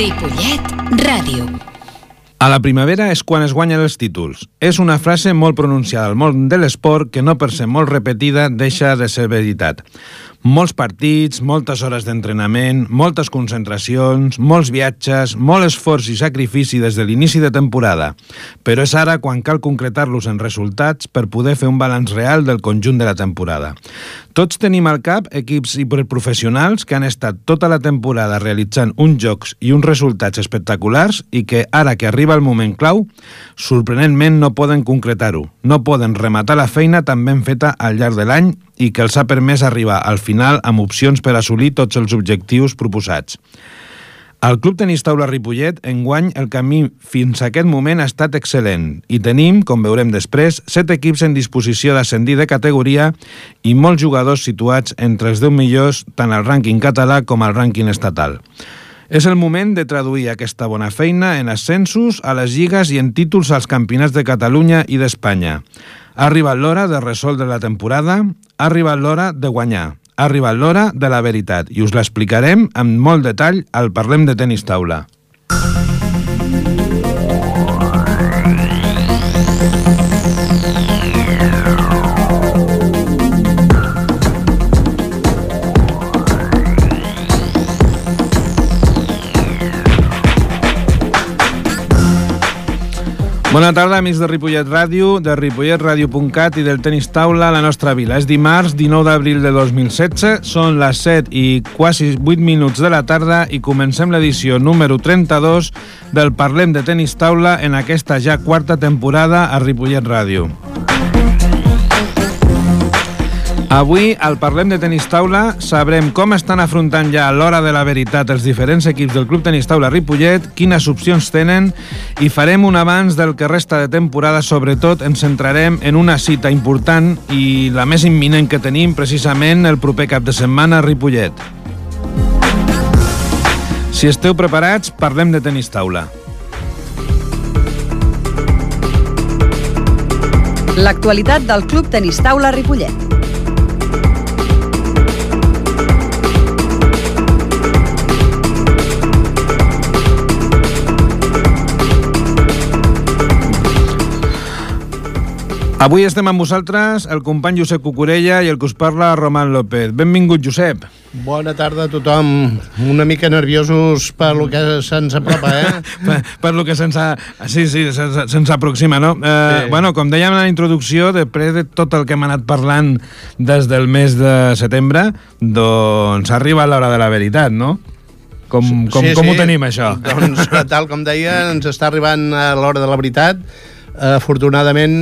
Ripollet Ràdio. A la primavera és quan es guanyen els títols. És una frase molt pronunciada al món de l'esport que no per ser molt repetida deixa de ser veritat. Molts partits, moltes hores d'entrenament, moltes concentracions, molts viatges, molt esforç i sacrifici des de l'inici de temporada. Però és ara quan cal concretar-los en resultats per poder fer un balanç real del conjunt de la temporada. Tots tenim al cap equips hiperprofessionals que han estat tota la temporada realitzant uns jocs i uns resultats espectaculars i que, ara que arriba el moment clau, sorprenentment no poden concretar-ho. No poden rematar la feina tan ben feta al llarg de l'any i que els ha permès arribar al final amb opcions per assolir tots els objectius proposats. Al Club Tenis Taula Ripollet, enguany, el camí fins a aquest moment ha estat excel·lent i tenim, com veurem després, set equips en disposició d'ascendir de categoria i molts jugadors situats entre els 10 millors tant al rànquing català com al rànquing estatal. És el moment de traduir aquesta bona feina en ascensos a les lligues i en títols als campionats de Catalunya i d'Espanya. Ha arribat l'hora de resoldre la temporada, ha arribat l'hora de guanyar. Ha arribat l'hora de la veritat i us l'explicarem amb molt detall al Parlem de Tenis Taula. Bona tarda, amics de Ripollet Ràdio, de ripolletradio.cat i del Tenis Taula a la nostra vila. És dimarts 19 d'abril de 2016, són les 7 i quasi 8 minuts de la tarda i comencem l'edició número 32 del Parlem de Tenis Taula en aquesta ja quarta temporada a Ripollet Ràdio. Avui, al Parlem de Tenis Taula, sabrem com estan afrontant ja a l'hora de la veritat els diferents equips del Club Tenis Taula Ripollet, quines opcions tenen i farem un abans del que resta de temporada. Sobretot ens centrarem en una cita important i la més imminent que tenim precisament el proper cap de setmana a Ripollet. Si esteu preparats, parlem de tenis taula. L'actualitat del Club Tenis Taula Ripollet. Avui estem amb vosaltres el company Josep Cucurella i el que us parla Roman López. Benvingut, Josep. Bona tarda a tothom. Una mica nerviosos per lo que se'ns apropa, eh? per, per lo que se'ns sí, sí, se, se aproxima, no? Eh, sí. Bueno, com dèiem en la introducció, després de tot el que hem anat parlant des del mes de setembre, doncs arriba l'hora de la veritat, no? Com, com, sí, com sí. ho tenim, això? Doncs, tal com deia, ens està arribant l'hora de la veritat afortunadament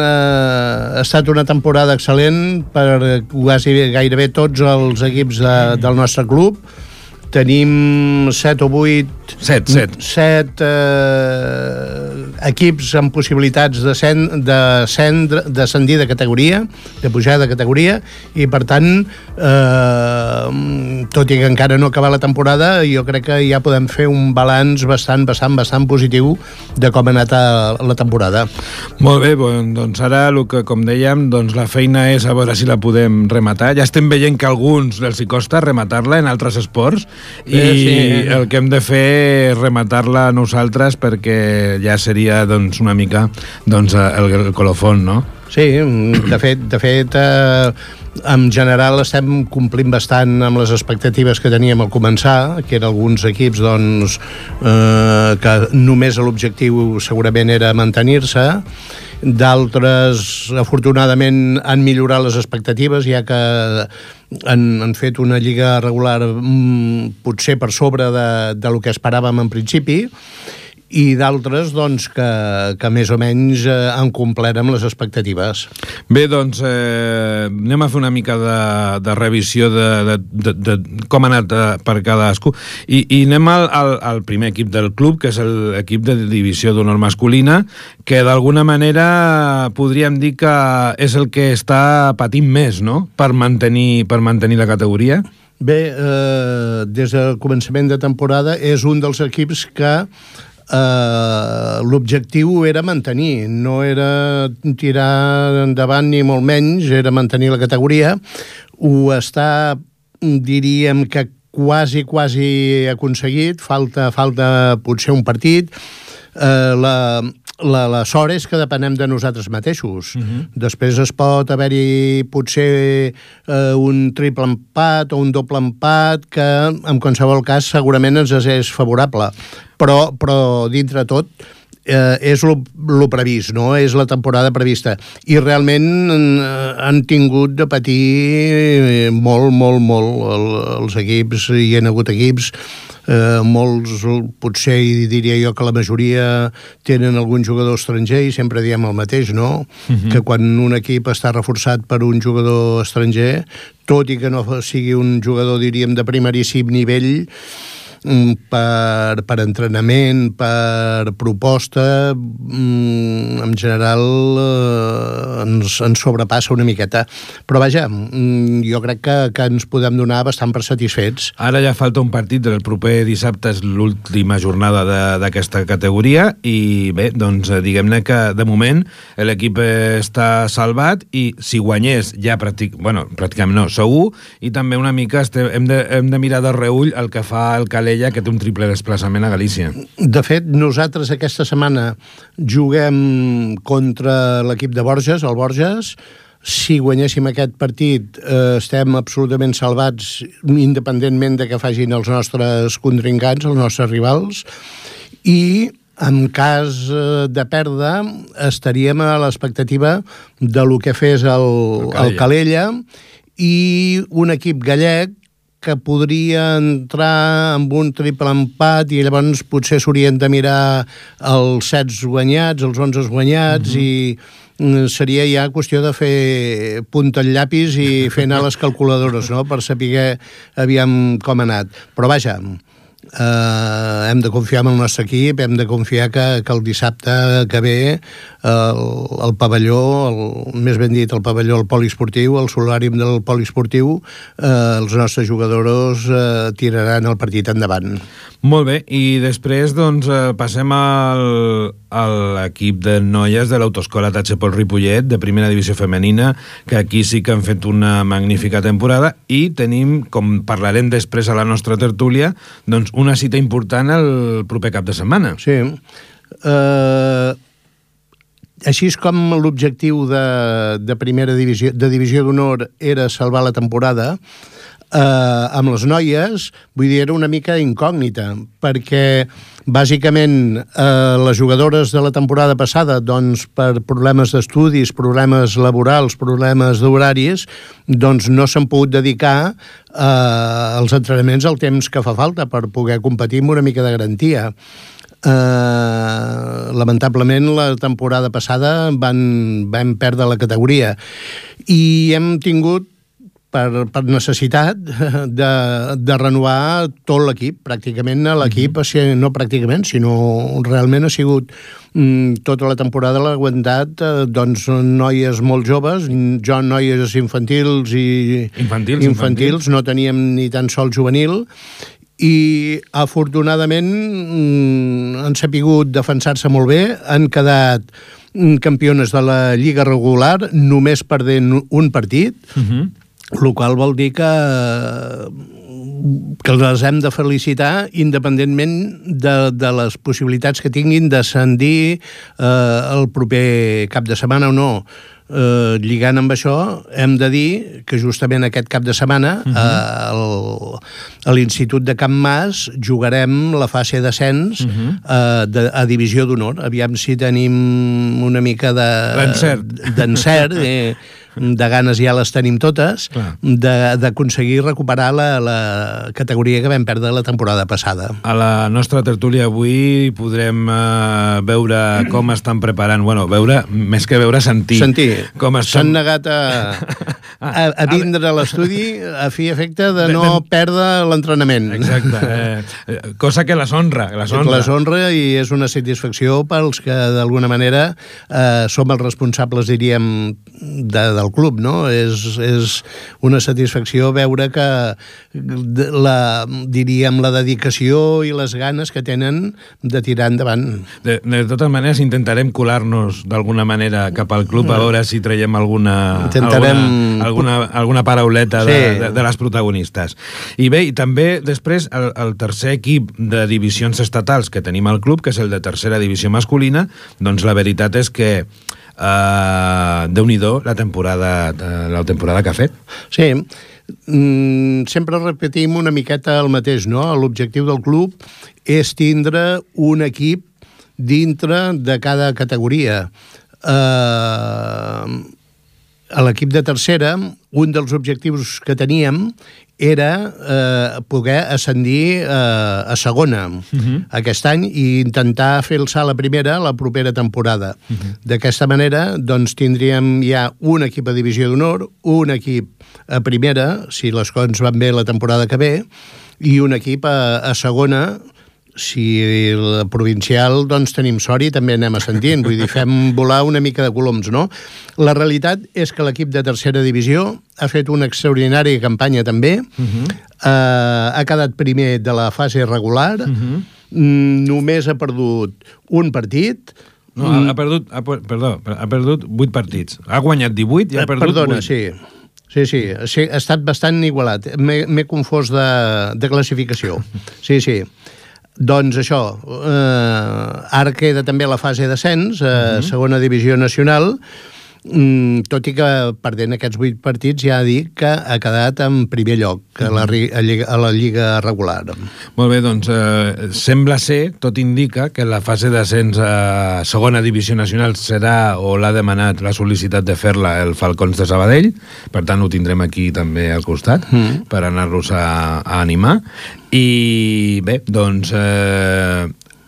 eh, ha estat una temporada excel·lent per quasi gairebé tots els equips de, del nostre club tenim 7 o 8 7, 7. 7 eh, equips amb possibilitats de, sen, de cendre, descendir de categoria, de pujar de categoria, i per tant, eh, tot i que encara no acaba la temporada, jo crec que ja podem fer un balanç bastant, bastant, bastant positiu de com ha anat a la temporada. Molt bé, doncs ara el que, com dèiem, doncs la feina és a veure si la podem rematar. Ja estem veient que alguns els hi costa rematar-la en altres esports, i eh, sí. el que hem de fer és rematar-la nosaltres perquè ja seria doncs, una mica doncs, el, el colofon, no? Sí, de fet, de fet eh, en general estem complint bastant amb les expectatives que teníem al començar, que eren alguns equips doncs, eh, que només l'objectiu segurament era mantenir-se, d'altres afortunadament han millorat les expectatives ja que han, han fet una lliga regular mm, potser per sobre de, de lo que esperàvem en principi i d'altres doncs, que, que més o menys eh, han complert amb les expectatives. Bé, doncs eh, anem a fer una mica de, de revisió de, de, de, de com ha anat eh, per cadascú i, i anem al, al, al primer equip del club, que és l'equip de divisió d'honor masculina, que d'alguna manera podríem dir que és el que està patint més no? per, mantenir, per mantenir la categoria. Bé, eh, des del començament de temporada és un dels equips que eh, l'objectiu era mantenir, no era tirar endavant ni molt menys, era mantenir la categoria. Ho està, diríem que quasi, quasi aconseguit, falta, falta potser un partit, eh, la, la, la sort és que depenem de nosaltres mateixos. Uh -huh. Després es pot haver-hi potser eh, un triple empat o un doble empat que en qualsevol cas segurament ens és favorable. Però, però dintre tot eh, és lo, lo previst, no? és la temporada prevista. I realment eh, han tingut de patir molt, molt, molt el, els equips, hi ha hagut equips eh, molts, potser diria jo que la majoria tenen algun jugador estranger i sempre diem el mateix, no? Uh -huh. Que quan un equip està reforçat per un jugador estranger, tot i que no sigui un jugador, diríem, de primeríssim nivell, per, per entrenament, per proposta, mm, en general eh, ens, ens sobrepassa una miqueta. Però vaja, mm, jo crec que, que ens podem donar bastant per satisfets. Ara ja falta un partit del proper dissabte, és l'última jornada d'aquesta categoria, i bé, doncs eh, diguem-ne que de moment l'equip està salvat i si guanyés ja pràctic, bueno, pràcticament no, segur, i també una mica estem, hem, de, hem de mirar de reull el que fa el Calella Calella, que té un triple desplaçament a Galícia. De fet, nosaltres aquesta setmana juguem contra l'equip de Borges, el Borges, si guanyéssim aquest partit eh, estem absolutament salvats independentment de que facin els nostres contrincants, els nostres rivals, i en cas eh, de perdre estaríem a l'expectativa de lo que fes el, el, Calella. el Calella i un equip gallec que podria entrar amb un triple empat i llavors potser s'haurien de mirar els sets guanyats, els 11 guanyats mm -hmm. i seria ja qüestió de fer punta al llapis i fer anar les calculadores, no?, per saber aviam com ha anat. Però vaja, eh, hem de confiar en el nostre equip, hem de confiar que, que el dissabte que ve el, el pavelló, el, més ben dit, el pavelló, el poliesportiu, el solàrium del poliesportiu, eh, els nostres jugadors eh, tiraran el partit endavant. Molt bé, i després doncs, eh, passem al, a l'equip de noies de l'Autoescola Tatxepol Ripollet, de primera divisió femenina, que aquí sí que han fet una magnífica temporada, i tenim, com parlarem després a la nostra tertúlia, doncs una cita important el proper cap de setmana. Sí. Uh, així és com l'objectiu de, de primera divisió, de divisió d'honor era salvar la temporada, eh, amb les noies, vull dir, era una mica incògnita, perquè bàsicament eh, les jugadores de la temporada passada, doncs per problemes d'estudis, problemes laborals, problemes d'horaris, doncs no s'han pogut dedicar eh, als entrenaments al temps que fa falta per poder competir amb una mica de garantia. Uh, lamentablement la temporada passada van, van perdre la categoria i hem tingut per, per necessitat de, de renovar tot l'equip. Pràcticament l'equip, mm -hmm. no pràcticament, sinó realment ha sigut mm, tota la temporada l'ha aguantat eh, doncs, noies molt joves, jo noies infantils i infantils, infantils, infantils, no teníem ni tan sol juvenil, i afortunadament mm, han sapigut defensar-se molt bé, han quedat mm, campiones de la Lliga regular només perdent un partit, uh mhm. -huh. El qual vol dir que que les hem de felicitar independentment de, de les possibilitats que tinguin d'ascendir eh, el proper cap de setmana o no eh, lligant amb això, hem de dir que justament aquest cap de setmana uh -huh. eh, a l'Institut de Camp Mas jugarem la fase d'ascens uh -huh. eh, de, a Divisió d'Honor. Aviam si tenim una mica de... D'encert. eh, de ganes ja les tenim totes, d'aconseguir recuperar la, la categoria que vam perdre la temporada passada. A la nostra tertúlia avui podrem uh, veure com estan preparant, bueno, veure, més que veure, sentir. Sentir. Com estan... S'han negat a, a, a vindre a l'estudi a fi efecte de no de, de... perdre l'entrenament. Exacte. Eh, cosa que les honra. Les honra. Les honra i és una satisfacció pels que d'alguna manera eh, som els responsables, diríem, de, del del club, no? És, és una satisfacció veure que la, diríem, la dedicació i les ganes que tenen de tirar endavant. De, de totes maneres, intentarem colar-nos d'alguna manera cap al club a veure si traiem alguna, Intentarem... alguna, alguna, alguna parauleta sí. de, de, de les protagonistes. I bé, i també després el, el tercer equip de divisions estatals que tenim al club, que és el de tercera divisió masculina, doncs la veritat és que Uh, Déu-n'hi-do la temporada, la temporada que ha fet. Sí, mm, sempre repetim una miqueta el mateix, no? L'objectiu del club és tindre un equip dintre de cada categoria. Uh, a l'equip de tercera, un dels objectius que teníem era eh, poder ascendir eh, a segona uh mhm. -huh. aquest any i intentar fer el salt a primera la propera temporada. Uh mhm. -huh. D'aquesta manera, doncs, tindríem ja un equip a divisió d'honor, un equip a primera, si les coses van bé la temporada que ve, i un equip a, a segona si la provincial doncs tenim sort i també anem ascendint, vull dir, fem volar una mica de coloms, no? La realitat és que l'equip de tercera divisió ha fet una extraordinària campanya també, uh mhm. -huh. uh, ha quedat primer de la fase regular, uh mhm. -huh. només ha perdut un partit, no, ha, ha perdut, ha, perdó, ha perdut 8 partits. Ha guanyat 18 i ha perdut Perdona, 8. sí. Sí, sí, sí, ha estat bastant igualat. M'he confós de, de classificació. Sí, sí. Doncs això, eh, ara queda també la fase d'ascens, eh, uh. -huh. segona divisió nacional, tot i que perdent aquests vuit partits ja dic que ha quedat en primer lloc a la, a, lliga, a la lliga regular. Molt bé, doncs eh, sembla ser, tot indica, que la fase d'ascens a segona divisió nacional serà o l'ha demanat la sol·licitat de fer-la el Falcons de Sabadell, per tant ho tindrem aquí també al costat mm. per anar-los a, a animar i bé, doncs eh,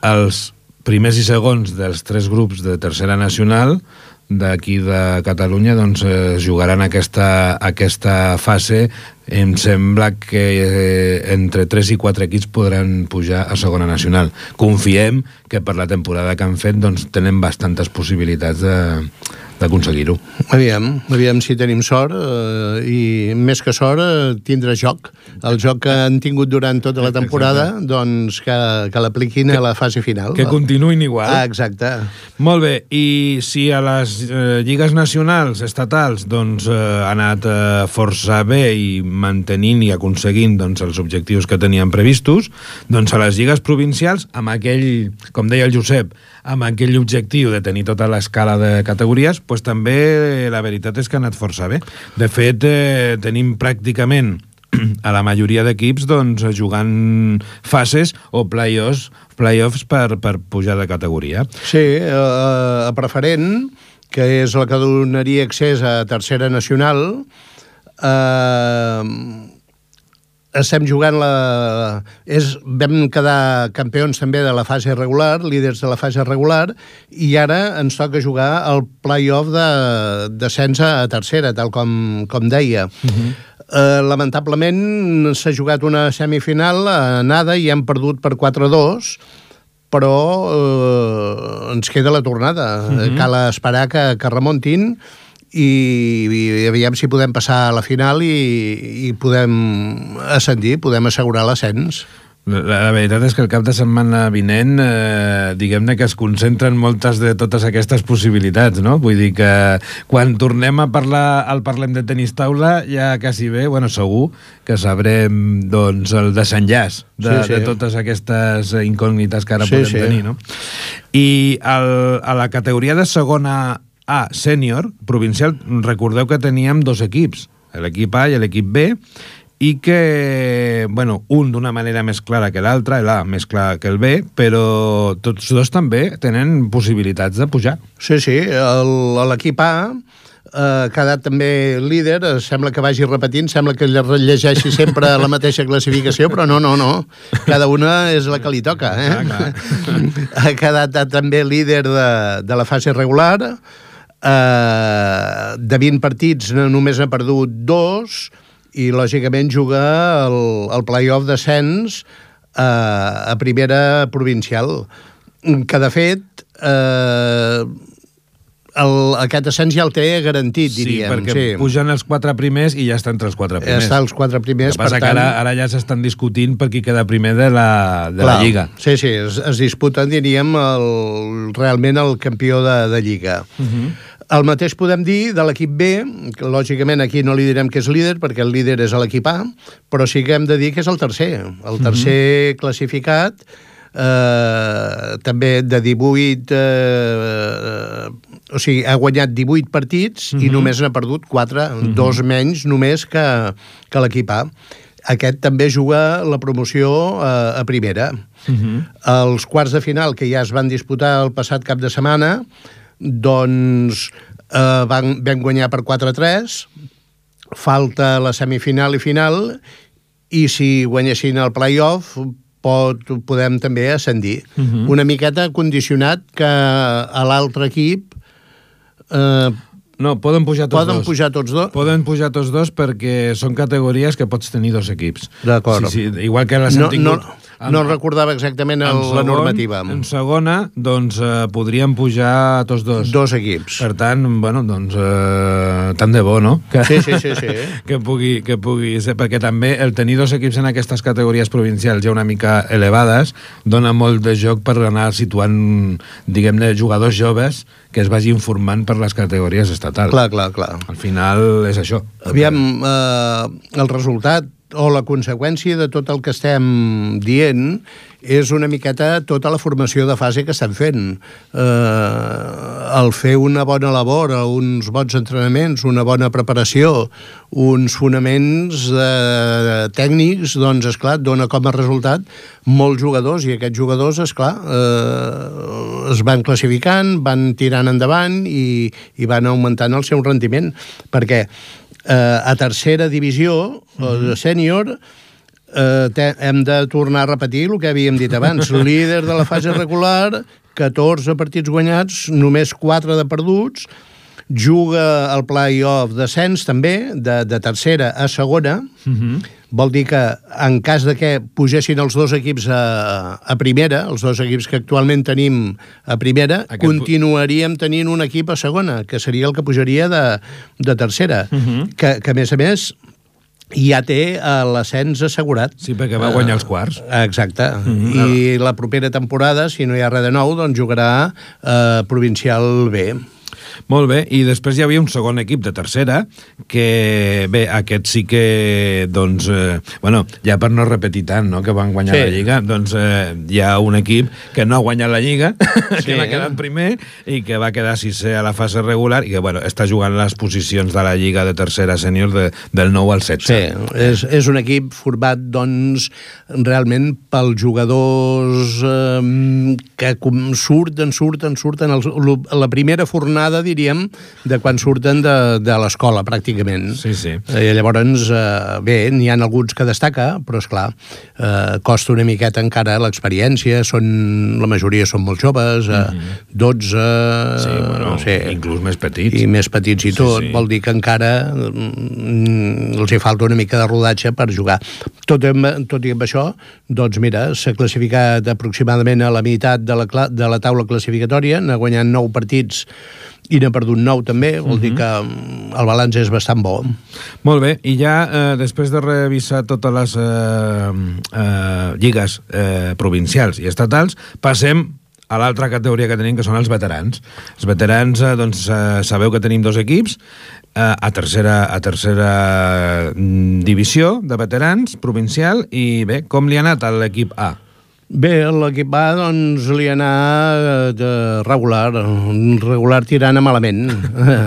els primers i segons dels tres grups de tercera nacional d'aquí de Catalunya doncs, eh, jugaran aquesta, aquesta fase em sembla que eh, entre 3 i 4 equips podran pujar a segona nacional. Confiem que per la temporada que han fet doncs, tenen bastantes possibilitats de, d'aconseguir-ho. Aviam, aviam si tenim sort eh, i més que sort eh, tindre joc. El joc que han tingut durant tota la temporada, exacte. doncs que, que l'apliquin a la fase final. Que continuïn igual. Ah, exacte. Molt bé, i si a les eh, lligues nacionals, estatals, doncs eh, ha anat eh, força bé i mantenint i aconseguint doncs, els objectius que tenien previstos, doncs a les lligues provincials, amb aquell, com deia el Josep, amb aquell objectiu de tenir tota l'escala de categories, pues, també la veritat és que ha anat força bé. De fet, eh, tenim pràcticament a la majoria d'equips doncs, jugant fases o play-offs play per, per pujar de categoria. Sí, eh, a preferent, que és la que donaria accés a tercera nacional, eh, estem jugant la... És, vam quedar campions també de la fase regular, líders de la fase regular, i ara ens toca jugar el play-off de descens a tercera, tal com, com deia. Uh -huh. eh, lamentablement s'ha jugat una semifinal a nada i hem perdut per 4-2, però eh, ens queda la tornada. Uh -huh. Cal esperar que, que remontin i, i aviam si podem passar a la final i, i podem ascendir, podem assegurar l'ascens. La, la veritat és que el cap de setmana vinent, eh, diguem-ne que es concentren moltes de totes aquestes possibilitats, no? Vull dir que quan tornem a parlar, al Parlem de tenis taula, ja quasi bé, bueno, segur que sabrem, doncs, el desenllaç de, sí, sí. de totes aquestes incògnites que ara sí, podem sí. tenir, no? I el, a la categoria de segona a sènior, provincial, recordeu que teníem dos equips, l'equip A i l'equip B, i que, bueno, un d'una manera més clara que l'altre, l'A més clar que el B, però tots dos també tenen possibilitats de pujar. Sí, sí, l'equip A eh, ha quedat també líder, sembla que vagi repetint, sembla que llegeixi sempre la mateixa classificació, però no, no, no. Cada una és la que li toca. Eh? Ah, clar. ha quedat també líder de, de la fase regular, eh, de 20 partits només ha perdut dos i lògicament juga el, el play-off d'ascens eh, a primera provincial que de fet eh, el, aquest ascens ja el té garantit, diríem. Sí, perquè sí. pugen els quatre primers i ja està entre els quatre primers. Està els quatre primers, que per que tant... ara, ara ja s'estan discutint per qui queda primer de la, de Clar, la Lliga. Sí, sí, es, es disputen, diríem, el, realment el campió de, de Lliga. Uh Mhm. -huh. El mateix podem dir de l'equip B, que lògicament aquí no li direm que és líder, perquè el líder és l'equip A, però sí que hem de dir que és el tercer. El tercer uh -huh. classificat, eh, també de 18... Eh, o sigui, ha guanyat 18 partits uh -huh. i només n'ha perdut 4, uh -huh. dos menys només que, que l'equip A aquest també juga la promoció a, a primera. Uh -huh. Els quarts de final, que ja es van disputar el passat cap de setmana, doncs eh, van, vam guanyar per 4-3, falta la semifinal i final, i si guanyessin el play-off pot, podem també ascendir. Uh -huh. Una miqueta condicionat que a l'altre equip eh, No, poden pujar tots poden dos. pujar tots dos. Poden pujar tots dos perquè són categories que pots tenir dos equips. D'acord. Sí, sí, igual que les No, han tingut... no, no recordava exactament el, en la segon- normativa. En segona, doncs, eh, podrien pujar tots dos. Dos equips. Per tant, bueno, doncs, eh, tant de bo, no? Que, Sí, sí, sí, sí. que, pugui, que pugui ser, perquè també el tenir dos equips en aquestes categories provincials ja una mica elevades dona molt de joc per anar situant, diguem-ne, jugadors joves que es vagin formant per les categories estatals. Clar, clar, clar. Al final és això. Aviam, eh, el resultat o la conseqüència de tot el que estem dient és una miqueta tota la formació de fase que estem fent. Eh, el fer una bona labor, uns bons entrenaments, una bona preparació, uns fonaments eh, tècnics, doncs, és clar dona com a resultat molts jugadors, i aquests jugadors, és clar eh, es van classificant, van tirant endavant i, i van augmentant el seu rendiment, perquè eh, a tercera divisió, mm -hmm. sènior, eh, te, hem de tornar a repetir el que havíem dit abans. Líder de la fase regular, 14 partits guanyats, només 4 de perduts, juga al play-off descens també, de, de tercera a segona, uh -huh. Vol dir que en cas de que pugessin els dos equips a, a primera, els dos equips que actualment tenim a primera, Aquest- continuaríem tenint un equip a segona, que seria el que pujaria de, de tercera, uh -huh. que, que a més a més ja té eh, l'ascens assegurat. Sí, perquè va guanyar els quarts. Exacte. Mm -hmm. I la propera temporada, si no hi ha res de nou, doncs jugarà eh, Provincial B. Molt bé, i després hi havia un segon equip de tercera, que, bé, aquest sí que, doncs, eh, bueno, ja per no repetir tant, no?, que van guanyar Sí. la Lliga, doncs eh, hi ha un equip que no ha guanyat la Lliga, Sí. que n'ha quedat primer, i que va quedar sisè a la fase regular, i que, bueno, està jugant les posicions de la Lliga de tercera sènior de, del 9 al 16. Sí, és, és un equip format, doncs, realment pels jugadors eh, que surten, surten, surten, els, la primera fornada, diríem, de quan surten de, de l'escola, pràcticament. Sí, sí. Eh, llavors, eh, bé, n'hi ha alguns que destaca, però, és clar eh, costa una miqueta encara l'experiència, són, la majoria són molt joves, eh, 12... Mhm. Sí, bueno, no sé, inclús més petits. i més petits i Sí, tot, sí. vol dir que encara mm, els hi falta una mica de rodatge per jugar. Tot, amb, tot i amb això, doncs mira, s'ha classificat aproximadament a la meitat de la, de la taula classificatòria, n'ha guanyat 9 partits i n'ha perdut 9 també, vol dir que mm, el balanç és bastant bo. Molt bé, i ja eh, després de revisar totes les eh, eh, lligues eh, provincials i estatals, passem a l'altra categoria que tenim, que són els veterans. Els veterans, eh, doncs, eh, sabeu que tenim dos equips, eh, a tercera, a tercera mm, divisió de veterans provincial, i bé, com li ha anat a l'equip A? Bé, l'equip A, doncs, li ha anat de regular, regular tirant a malament.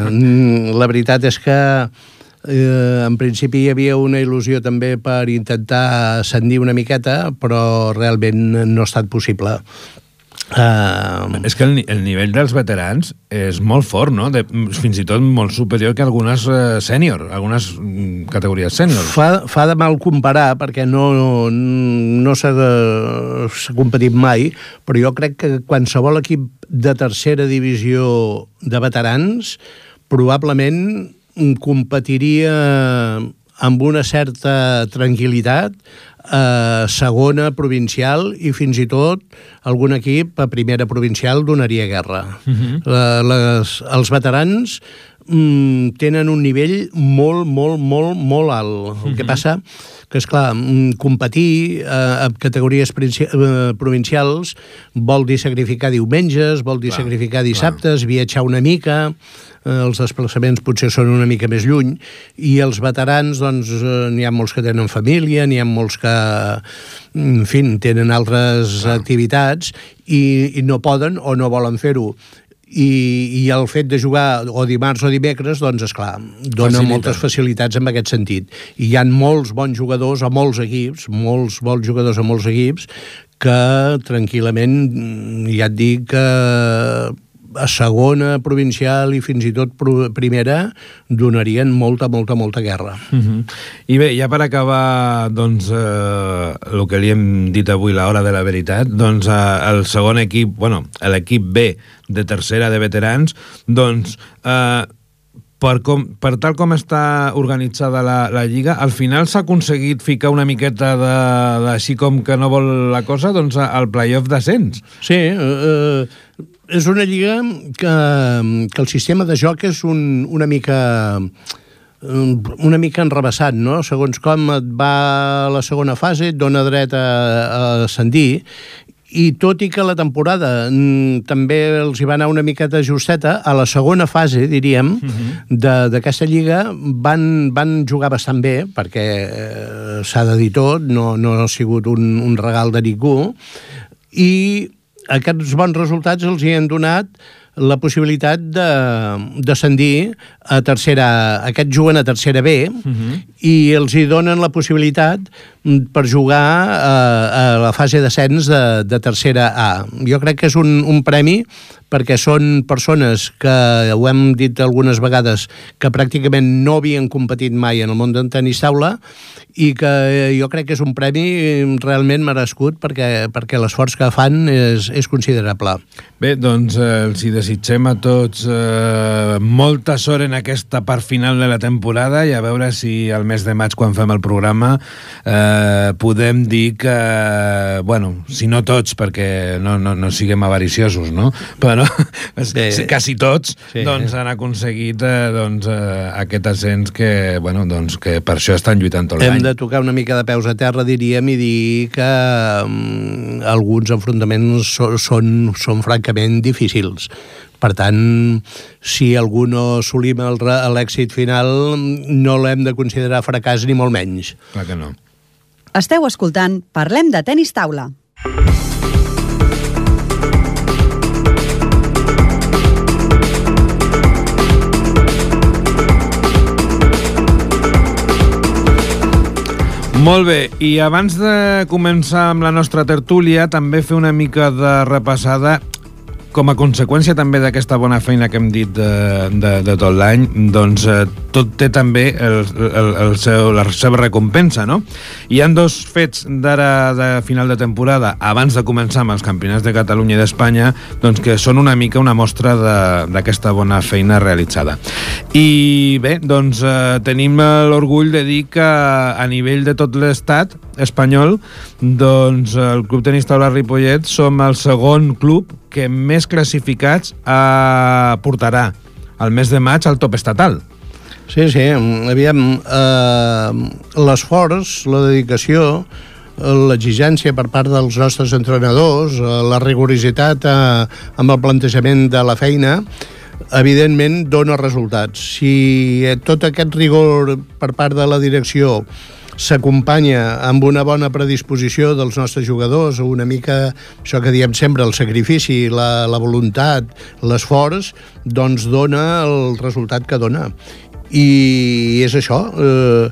La veritat és que eh, en principi hi havia una il·lusió també per intentar ascendir una miqueta, però realment no ha estat possible. Uh, És que el, el nivell dels veterans és molt fort, no? De, fins i tot molt superior que algunes eh, sènior, algunes mm, categories sènior. fa, fa de mal comparar perquè no, no s'ha competit mai, però jo crec que qualsevol equip de tercera divisió de veterans probablement competiria amb una certa tranquil·litat a segona provincial i fins i tot algun equip a primera provincial donaria guerra. Uh -huh. les, els veterans mm, tenen un nivell molt, molt, molt, molt alt. El uh -huh. que passa que, és clar, mm, competir eh, en categories eh, provincials vol dir sacrificar diumenges, vol dir clar, sacrificar dissabtes, clar. viatjar una mica, eh, els desplaçaments potser són una mica més lluny, i els veterans, doncs, eh, n'hi ha molts que tenen família, n'hi ha molts que, en fi, tenen altres clar. activitats i, i no poden o no volen fer-ho i, i el fet de jugar o dimarts o dimecres, doncs, és clar, dona Facilita. moltes facilitats en aquest sentit. I hi han molts bons jugadors a molts equips, molts bons jugadors a molts equips, que tranquil·lament, ja et dic que a segona provincial i fins i tot primera donarien molta, molta, molta guerra. Uh mhm. -huh. I bé, ja per acabar doncs, eh, el que li hem dit avui, l'hora de la veritat, doncs eh, el segon equip, bueno, l'equip B de tercera de veterans, doncs eh, per, com, per tal com està organitzada la, la Lliga, al final s'ha aconseguit ficar una miqueta de, de, així com que no vol la cosa, doncs al playoff d'ascens. Sí, eh, eh és una lliga que, que el sistema de joc és un, una mica una mica enrebaçat, no? Segons com et va la segona fase, et dona dret a, a ascendir, i tot i que la temporada mm, també els hi va anar una miqueta justeta, a la segona fase, diríem, uh mhm. -huh. d'aquesta lliga van, van jugar bastant bé, perquè eh, s'ha de dir tot, no, no ha sigut un, un regal de ningú, i aquests bons resultats els hi han donat la possibilitat de descendir a tercera... Aquest juguen a tercera B uh mhm. -huh. i els hi donen la possibilitat per jugar a, a la fase d'ascens de, de tercera A. Jo crec que és un, un premi perquè són persones que, ho hem dit algunes vegades, que pràcticament no havien competit mai en el món del tenis taula i que jo crec que és un premi realment merescut perquè, perquè l'esforç que fan és, és considerable. Bé, doncs eh, els hi desitgem a tots eh, molta sort en aquesta part final de la temporada i a veure si al mes de maig, quan fem el programa, eh, podem dir que, bueno, si no tots, perquè no, no, no siguem avariciosos, no? Però sí. quasi tots sí. doncs, han aconseguit eh, doncs, eh, aquest ascens que, bueno, doncs, que per això estan lluitant tot l'any. Hem de tocar una mica de peus a terra, diríem, i dir que um, alguns enfrontaments so, són, són francament francament difícils. Per tant, si algú no assolim l'èxit final, no l'hem de considerar fracàs ni molt menys. Clar que no. Esteu escoltant Parlem de tenis taula. Molt bé, i abans de començar amb la nostra tertúlia, també fer una mica de repassada com a conseqüència també d'aquesta bona feina que hem dit de, de, de tot l'any, doncs eh, tot té també el, el, el seu, la seva recompensa, no? Hi han dos fets d'ara de final de temporada, abans de començar amb els campionats de Catalunya i d'Espanya, doncs que són una mica una mostra d'aquesta bona feina realitzada. I bé, doncs eh, tenim l'orgull de dir que a nivell de tot l'estat espanyol, doncs el Club Tenis Taula Ripollet som el segon club que més classificats eh, portarà el mes de maig al top estatal. Sí, sí, aviam, eh, l'esforç, la dedicació, l'exigència per part dels nostres entrenadors, eh, la rigorositat eh, amb el plantejament de la feina, evidentment dona resultats. Si tot aquest rigor per part de la direcció s'acompanya amb una bona predisposició dels nostres jugadors, una mica això que diem sempre, el sacrifici, la, la voluntat, l'esforç, doncs dona el resultat que dona. I és això, eh,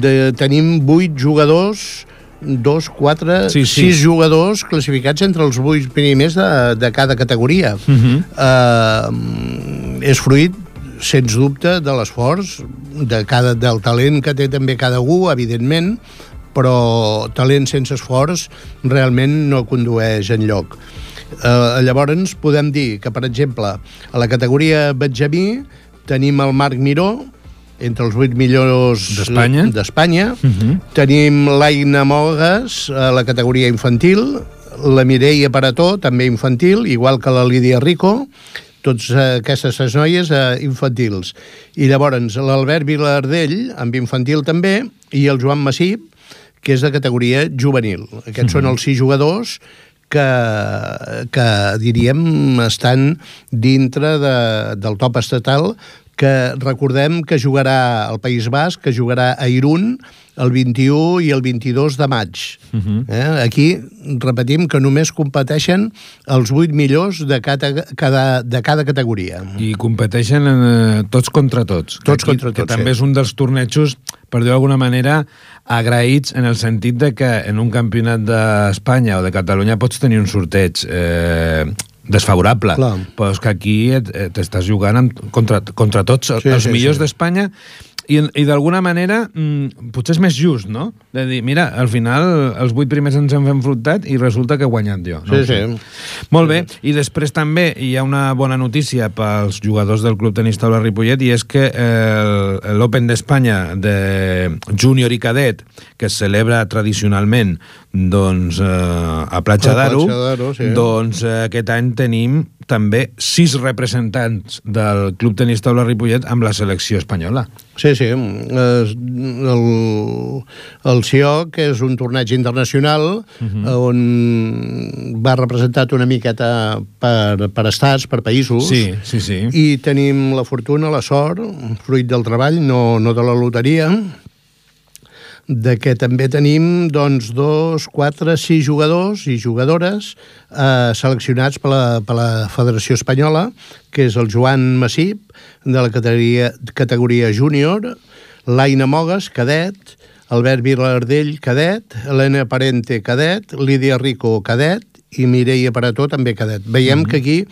de, tenim vuit jugadors dos, quatre, sí, sí. sis jugadors classificats entre els vuit primers de, de cada categoria. Uh. -huh. eh, és fruit sens dubte, de l'esforç, de cada, del talent que té també cada algú, evidentment, però talent sense esforç realment no condueix en lloc. Eh, llavors, podem dir que, per exemple, a la categoria Benjamí tenim el Marc Miró, entre els 8 millors D'Espanya. d'Espanya. Uh -huh. Tenim l'Aina Mogues a la categoria infantil, la Mireia Parató, també infantil, igual que la Lídia Rico, tots eh, aquestes tres noies eh, infantils. I llavors l'Albert Vilardell, amb infantil també, i el Joan Massip, que és de categoria juvenil. Aquests són els sis jugadors que, que diríem estan dintre de, del top estatal que recordem que jugarà al País Basc, que jugarà a Irún el 21 i el 22 de maig. Uh -huh. eh? Aquí repetim que només competeixen els 8 millors de cada, cada, de cada categoria. I competeixen eh, tots contra tots. Tots Aquí, contra que tots, també sí. és un dels tornejos, per dir d'alguna manera, agraïts en el sentit de que en un campionat d'Espanya o de Catalunya pots tenir un sorteig eh, desfavorable, Clar. però és que aquí t'estàs jugant amb, contra, contra tots Sí, els sí, millors sí. d'Espanya i, i d'alguna manera mm, potser és més just, no? De dir, mira, al final els vuit primers ens hem enfrontat i resulta que he guanyat jo. No? Sí, sí. Molt bé, i després també hi ha una bona notícia pels jugadors del Club Tenis Taula Ripollet i és que el- l'Open d'Espanya de júnior i cadet que es celebra tradicionalment doncs, eh, a Platja d'Aro, sí. doncs eh, aquest any tenim també sis representants del Club Tenis Taula Ripollet amb la selecció espanyola. Sí, sí. El, el CIOC és un torneig internacional uh -huh. on va representat una miqueta per, per estats, per països. Sí, sí, sí. I tenim la fortuna, la sort, fruit del treball, no, no de la loteria, de que també tenim doncs, dos, quatre, sis jugadors i jugadores eh, seleccionats per la, per la Federació Espanyola, que és el Joan Massip, de la categoria, categoria júnior, l'Aina Mogues, cadet, Albert Vilardell, cadet, Helena Parente, cadet, Lídia Rico, cadet, i Mireia Parató també cadet. Veiem mm -hmm. que aquí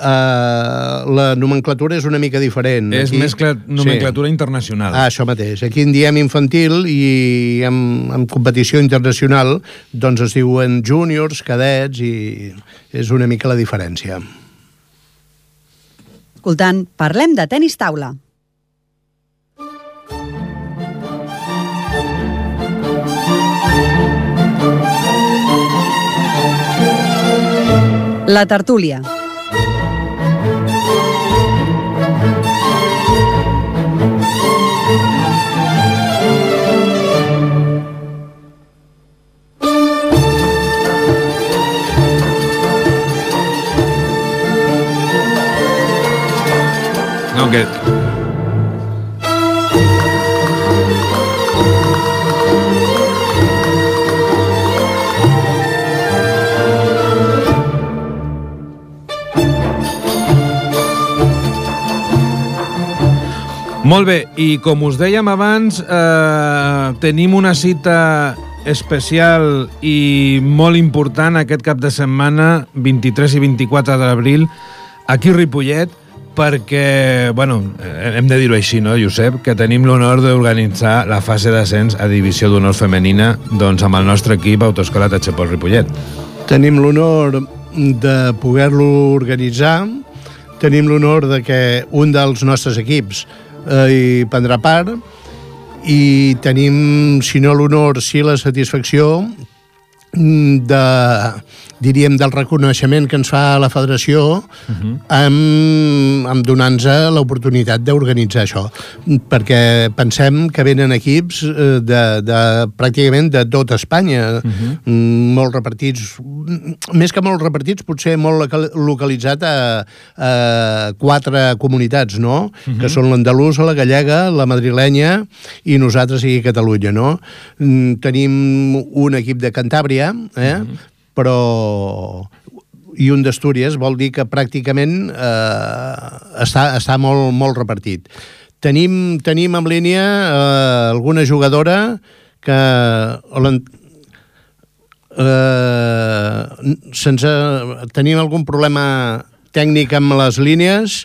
uh, la nomenclatura és una mica diferent. És aquí, més cla- nomenclatura internacional. Ah, això mateix. Aquí en diem infantil i en, en competició internacional doncs es diuen júniors, cadets i és una mica la diferència. Escoltant, parlem de tennis taula. La tertúlia. No, que... Molt bé, i com us dèiem abans, eh, tenim una cita especial i molt important aquest cap de setmana, 23 i 24 d'abril, aquí a Ripollet, perquè, bueno, eh, hem de dir-ho així, no, Josep, que tenim l'honor d'organitzar la fase d'ascens a Divisió d'Honor Femenina doncs amb el nostre equip Autoescola Tachepol Ripollet. Tenim l'honor de poder-lo organitzar, tenim l'honor de que un dels nostres equips eh, hi prendrà part. I tenim, si no l'honor, sí la satisfacció mm, de, diríem, del reconeixement que ens fa la federació uh -huh. amb, amb donant-nos l'oportunitat d'organitzar això. Perquè pensem que venen equips eh, de, de, pràcticament de tot Espanya, uh -huh. molt repartits, més que molt repartits, potser molt local- localitzat a, a quatre comunitats, no? Uh -huh. Que són l'andalusa, la gallega, la madrilenya i nosaltres aquí a Catalunya, no? Mm, Tenim un equip de Cantàbria, eh? Uh -huh però i un d'Astúries vol dir que pràcticament eh, està, està molt, molt repartit. Tenim, tenim en línia eh, alguna jugadora que eh, sense, tenim algun problema tècnic amb les línies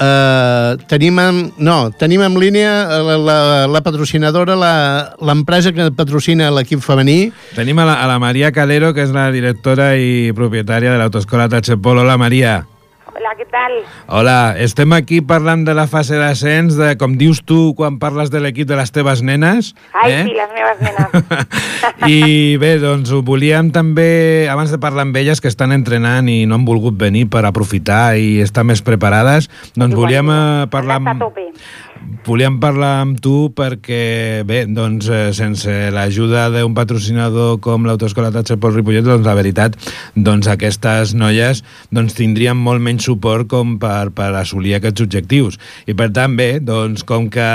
Uh, tenim en, no, tenim en línia la, la, la patrocinadora, l'empresa que patrocina l'equip femení, Tenim a la, a la Maria Calero, que és la directora i propietària de l'Autoescola Tachepol. Hola, Maria. Hola, Hola, què tal? Hola, estem aquí parlant de la fase d'ascens, de com dius tu quan parles de l'equip de les teves nenes. Ai, eh? sí, les meves nenes. I bé, doncs ho volíem també, abans de parlar amb elles que estan entrenant i no han volgut venir per aprofitar i estar més preparades, doncs Igual, volíem eh, parlar a amb, tope. Volíem parlar amb tu perquè, bé, doncs eh, sense l'ajuda d'un patrocinador com l'Autoescola Tatxa Pol Ripollet, doncs la veritat, doncs aquestes noies doncs tindrien molt menys suport com per, per assolir aquests objectius. I per tant, bé, doncs com que,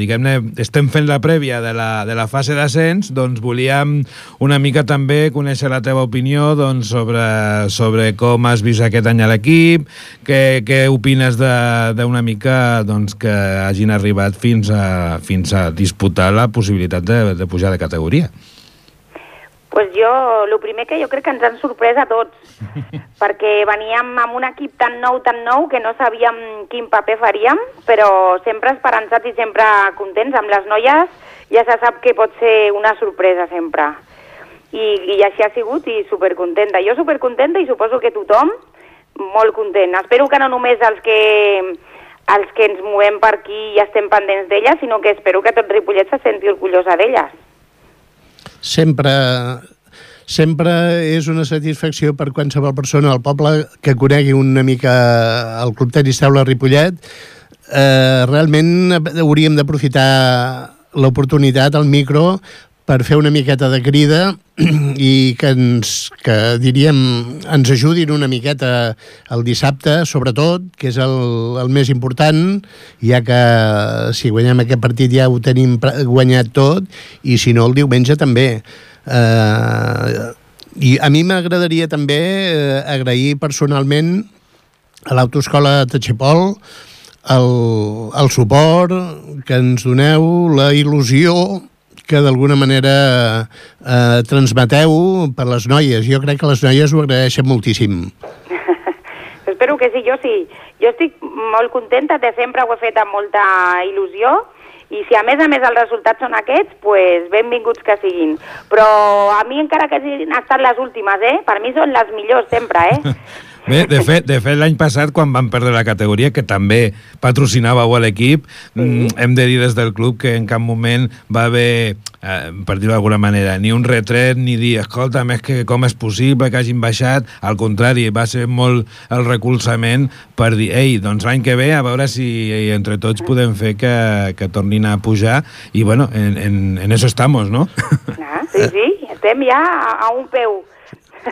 diguem-ne, estem fent la prèvia de la, de la fase d'ascens, doncs volíem una mica també conèixer la teva opinió doncs, sobre, sobre com has vist aquest any a l'equip, què, què opines d'una mica doncs, que hagin arribat fins a, fins a disputar la possibilitat de, de pujar de categoria. pues jo, el primer que jo crec que ens han sorprès a tots, perquè veníem amb un equip tan nou, tan nou, que no sabíem quin paper faríem, però sempre esperançats i sempre contents. Amb les noies ja se sap que pot ser una sorpresa sempre. I, i així ha sigut i supercontenta. Jo supercontenta i suposo que tothom molt content. Espero que no només els que els que ens movem per aquí i estem pendents d'elles, sinó que espero que tot Ripollet se senti orgullosa d'elles. sempre sempre és una satisfacció per qualsevol persona al poble que conegui una mica el Club Tenis Taula Ripollet. Eh, realment hauríem d'aprofitar l'oportunitat, el micro, per fer una miqueta de crida i que ens, que diríem, ens ajudin una miqueta el dissabte, sobretot, que és el, el més important, ja que si guanyem aquest partit ja ho tenim guanyat tot, i si no el diumenge també. Eh, I a mi m'agradaria també eh, agrair personalment a l'Autoescola Tachipol el, el suport que ens doneu, la il·lusió que d'alguna manera eh, transmeteu per les noies. Jo crec que les noies ho agraeixen moltíssim. Espero que sí, jo sí. Jo estic molt contenta, de sempre ho he fet amb molta il·lusió, i si a més a més els resultats són aquests, pues benvinguts que siguin. Però a mi encara que hagin estat les últimes, eh? Per mi són les millors sempre, eh? Bé, de fet, de fet l'any passat, quan vam perdre la categoria, que també patrocinàveu a l'equip, mm, hem de dir des del club que en cap moment va haver, eh, per dir-ho d'alguna manera, ni un retret, ni dir, escolta, més que com és possible que hagin baixat, al contrari, va ser molt el recolzament per dir, ei, doncs l'any que ve a veure si entre tots podem fer que, que tornin a pujar, i bueno, en, en, en eso estamos, no? Ah, sí, sí, estem ja a, a un peu.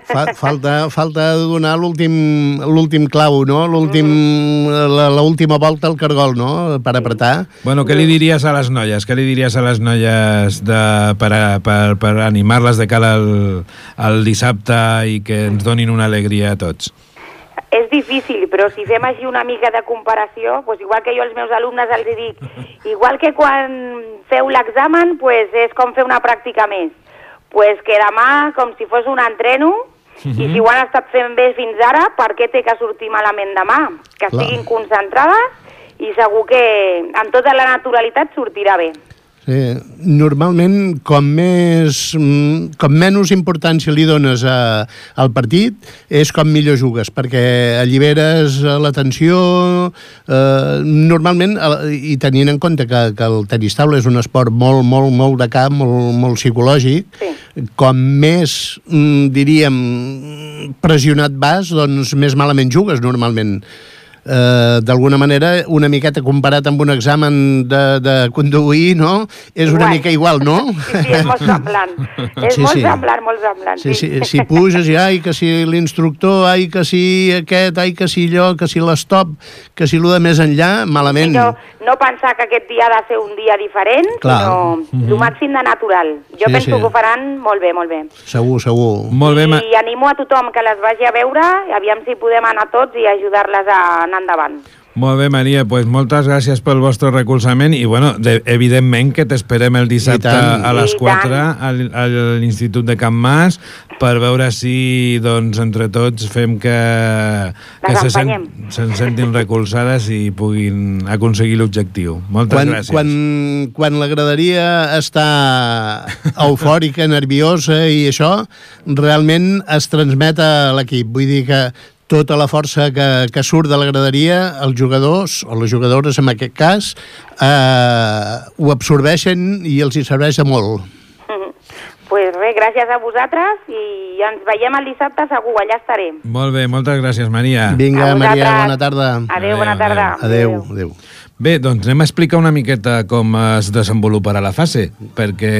Fa, falta, falta donar l'últim l'últim clau, no? L'últim la- l'última volta al cargol, no? Per apretar. Bueno, què li diries a les noies? Què li diries a les noies de, per, per, per animar-les de cara al, al dissabte i que ens donin una alegria a tots? És difícil, però si fem així una mica de comparació, pues igual que jo als meus alumnes els dic, igual que quan feu l'examen, pues és com fer una pràctica més. Pues que demà, com si fos un entreno, i si ho han estat fent bé fins ara, per què té que sortir malament demà? Que Clar. estiguin concentrades i segur que amb tota la naturalitat sortirà bé. Sí. Normalment, com, més, mm, com menys importància li dones a, al partit, és com millor jugues, perquè alliberes eh, l'atenció... Eh, normalment, eh, i tenint en compte que, que el tenis taula és un esport molt, molt, molt de camp, molt, molt psicològic, Sí. com més, mm, diríem, pressionat vas, doncs més malament jugues normalment. Eh, d'alguna manera, una miqueta comparat amb un examen de, de conduir, no? És una Igual. mica igual, no? Sí, sí, és molt semblant. És Sí, molt sí. semblant, molt semblant. Sí, sí, si puges i ai, que si l'instructor, ai, que si aquest, ai, que si allò, que si l'estop, que si allò de més enllà, malament. no, no pensar que aquest dia ha de ser un dia diferent, Clar. sinó el màxim de natural. Jo Sí, penso sí. que ho faran molt bé, molt bé. Segur, segur. Molt bé, ma... I animo a tothom que les vagi a veure, aviam si podem anar tots i ajudar-les a anar endavant. Molt bé, Maria, pues moltes gràcies pel vostre recolzament i, bueno, de, evidentment que t'esperem el dissabte a les I 4 tant. al, a l'Institut de Can Mas per veure si, doncs, entre tots fem que, que Les se, sen, empenyem. se'n sentin recolzades i puguin aconseguir l'objectiu. Moltes Quan, gràcies. quan, quan la graderia està eufòrica, nerviosa i això, realment es transmet a l'equip. Vull dir que tota la força que, que surt de la graderia, els jugadors, o les jugadores en aquest cas, eh, ho absorbeixen i els hi serveix de molt. pues res, gràcies a vosaltres i ens veiem el dissabte segur, allà estarem. Molt bé, moltes gràcies, Maria. Vinga, Maria, bona tarda. Adéu, bona Adéu, tarda. Adéu, adéu. Bé, doncs anem a explicar una miqueta com es desenvoluparà la fase, perquè...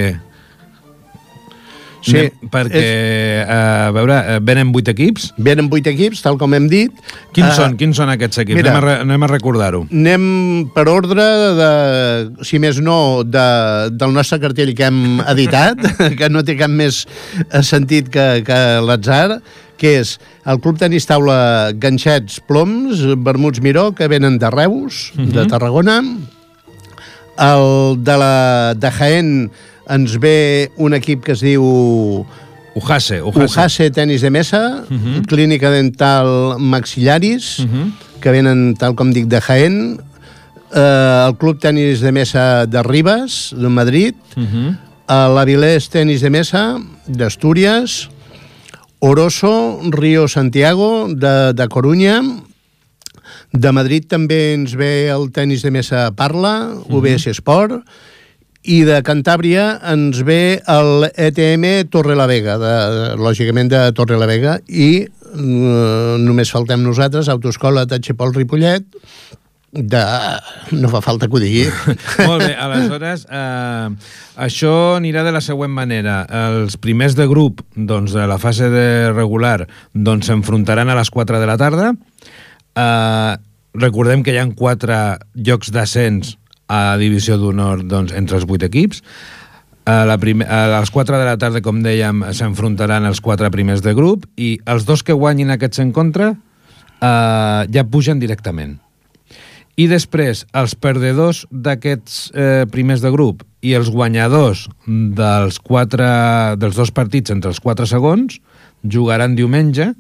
Sí, anem- perquè, és- a veure, eh, venen vuit equips. Venen vuit equips, tal com hem dit. Quins Eh, són? Quins són aquests equips? mira. anem a, anem a recordar-ho. Anem per ordre de, si més no, de, del nostre cartell que hem editat, que no té cap més eh, sentit que, que l'atzar, que és el Club Tenis Taula Ganxets Ploms, Vermuts Miró, que venen de Reus, uh -huh. de Tarragona. El de, la, de Jaén ens ve un equip que es diu Ujase, Ujase. Ujase Tenis de Mesa, uh -huh. Clínica Dental Maxillaris, uh Mhm. -huh. que venen, tal com dic, de Jaén, eh, el Club Tenis de Mesa de Ribes, de Madrid, uh Mhm. -huh. l'Avilés Tenis de Mesa, d'Astúries, Oroso, Río Santiago, de, de Corunya, de Madrid també ens ve el tenis de mesa Parla, UBS Sport, i de Cantàbria ens ve el ETM Torrelavega, de, de, lògicament de Torrelavega, i eh, només faltem nosaltres, Autoscola Tatxepol Ripollet, de... no fa falta que ho digui. Molt bé, aleshores, eh, això anirà de la següent manera. Els primers de grup, doncs, de la fase de regular, doncs s'enfrontaran a les 4 de la tarda. Eh, recordem que hi ha quatre llocs d'ascens a divisió d'honor doncs, entre els vuit equips. A, la prime, a les 4 de la tarda, com dèiem, s'enfrontaran els quatre primers de grup i els dos que guanyin aquests encontre eh, ja pugen directament. I després, els perdedors d'aquests eh, primers de grup i els guanyadors dels, quatre, dels dos partits entre els quatre segons jugaran diumenge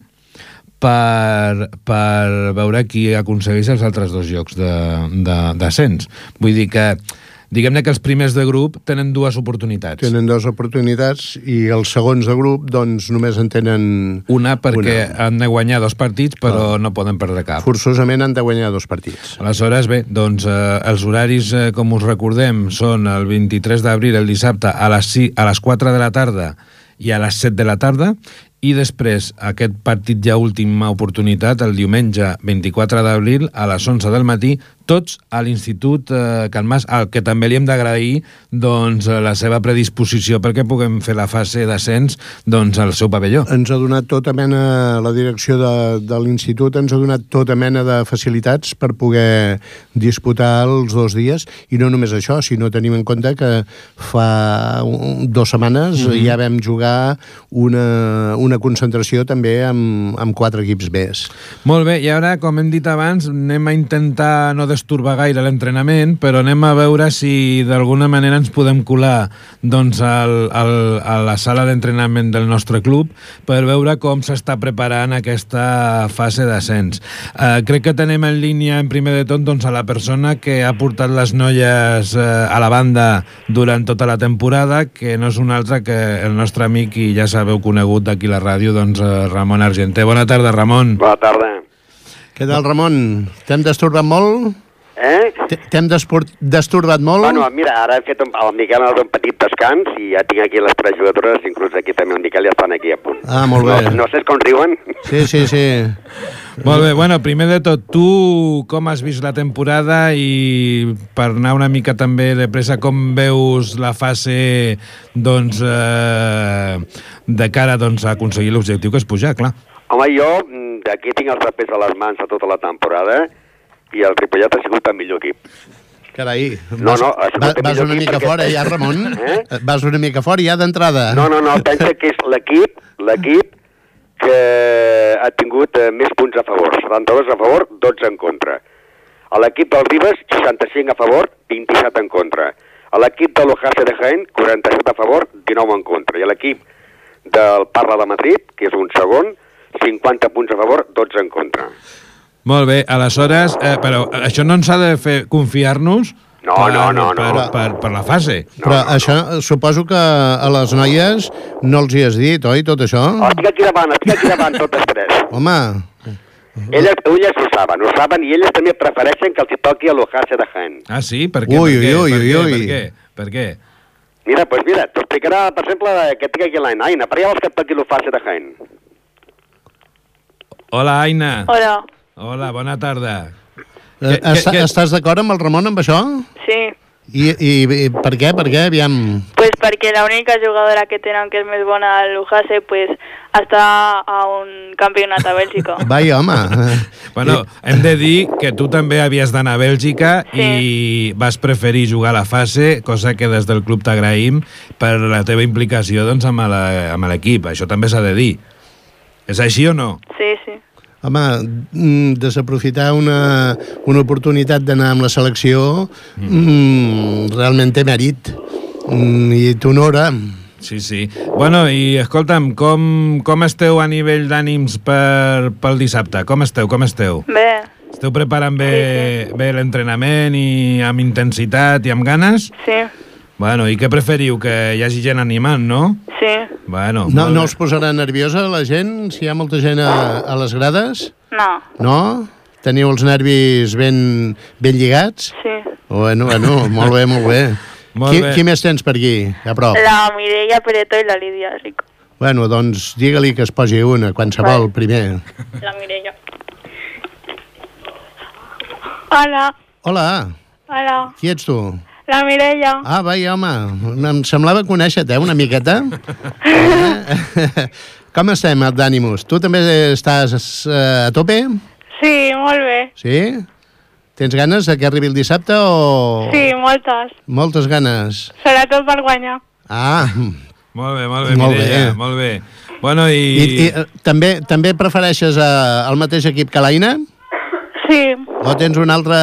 per, per veure qui aconsegueix els altres dos jocs d'ascens. Vull dir que, diguem-ne que els primers de grup tenen dues oportunitats. Tenen dues oportunitats i els segons de grup doncs només en tenen Una perquè Una. han de guanyar dos partits, però no poden perdre cap. forçosament han de guanyar dos partits. Aleshores, bé, doncs eh, els horaris, eh, com us recordem, són el 23 d'abril, el dissabte, a les, 6, a les 4 de la tarda i a les 7 de la tarda, i després aquest partit ja última oportunitat, el diumenge 24 d'abril, a les 11 del matí, tots a l'Institut eh, Can Mas, al que també li hem d'agrair doncs, eh, la seva predisposició perquè puguem fer la fase d'ascens doncs, al seu pavelló. Ens ha donat tota mena, la direcció de, de l'institut ens ha donat tota mena de facilitats per poder disputar els dos dies, i no només això, sinó tenim en compte que fa un, dues setmanes mm -hmm. ja vam jugar una, una concentració també amb, amb quatre equips més. Molt bé, i ara, com hem dit abans, anem a intentar no destorbar gaire l'entrenament, però anem a veure si d'alguna manera ens podem colar doncs, al, al, a la sala d'entrenament del nostre club per veure com s'està preparant aquesta fase d'ascens. Eh, crec que tenem en línia, en primer de tot, doncs, a la persona que ha portat les noies eh, a la banda durant tota la temporada, que no és un altre que el nostre amic i ja sabeu conegut d'aquí la ràdio, doncs, eh, Ramon Argenter. Bona tarda, Ramon. Bona tarda. Què tal, Ramon? T'hem destorbat molt? Eh? T'hem destorbat molt? Bueno, mira, ara he fet un, el Miquel ha un petit descans i ja tinc aquí les tres jugadores, inclús aquí també el Miquel ja estan aquí a punt. Ah, molt bé. No, no sé com riuen. Sí, sí, sí. Molt bé, bueno, primer de tot, tu com has vist la temporada i per anar una mica també de pressa, com veus la fase doncs, eh, de cara doncs, a aconseguir l'objectiu que és pujar, clar. Home, jo mm, d'aquí tinc els papers a les mans a tota la temporada i el Ripollet ha sigut el millor equip. Carai, No, vas, no, va- vas una mica perquè- fora ja, Ramon. Eh? Vas una mica fora ja d'entrada. No, no, no, pensa que és l'equip, l'equip que ha tingut eh, més punts a favor, 72 a favor, 12 en contra. A l'equip del Ribes, 65 a favor, 27 en contra. A l'equip de l'Ojase de Jaén, 47 a favor, 19 en contra. I a l'equip del Parla de Madrid, que és un segon, 50 punts a favor, 12 en contra. Molt bé, aleshores, eh, però això no ens ha de fer confiar-nos No, per, no, no, no. Per, per, per la fase. Però això suposo que a les noies no els hi has dit, oi, tot això? Oh, estic aquí davant, estic aquí davant, totes tres. Home, Elles, elles ho saben, ho saben, i elles també prefereixen que els hi toqui a l'Ojase de Jaén. Ah, sí? Per què? Ui, per què? ui, per ui, què? ui. Per què? Per què? Mira, doncs mira, t'explicarà, per exemple, que tinc aquí l'Aina. Aina, per allà vols que et toqui l'Ojase de Jaén? Hola, Aina. Hola. Hola, bona tarda. Eh, Què- està, què- què- Estàs d'acord amb el Ramon amb això? Sí, I, i, I per què? Per què? Aviam... pues perquè la única jugadora que tenen que és més bona al Lujase pues, està a un campionat a Bèlgica. Vai, home. Bueno, hem de dir que tu també havies d'anar a Bèlgica Sí. i vas preferir jugar a la fase, cosa que des del club t'agraïm per la teva implicació doncs, amb l'equip. Això també s'ha de dir. És així o no? Sí, sí. Home, mm, desaprofitar una, una oportunitat d'anar amb la selecció mm, realment té mèrit mm, i t'honora. Sí, sí. Bueno, i escolta'm, com, com esteu a nivell d'ànims per, pel dissabte? Com esteu, com esteu? Bé, Esteu preparant bé, bé l'entrenament i amb intensitat i amb ganes? sí, Bueno, i què preferiu? Que hi hagi gent animant, no? sí. Bueno, No, no us posarà nerviosa la gent si hi ha molta gent a, a les grades? No, No? Teniu els nervis ben, ben lligats? sí. Bueno, bueno, molt bé, molt bé. Molt qui, bé. qui més tens per aquí, a prop? La Mireia Pereto i la Lídia Rico. Bueno, doncs digue-li que es posi una, qualsevol, Vale. primer. La Mireia. Hola, Hola, hola. qui ets tu? La Mireia. Ah, vai, home, em semblava conèixer-te, eh, una miqueta. Com estem, d'ànimus? Tu també estàs eh, a tope? Sí, molt bé. Sí? Tens ganes de que arribi el dissabte o...? Sí, moltes. Moltes ganes. Sobretot per guanyar. Ah, Molt bé, molt bé, Molt Mireia, bé. molt bé. Bueno, i... i, i eh, també, també prefereixes eh, el mateix equip que l'Aina? Sí. O tens un altre,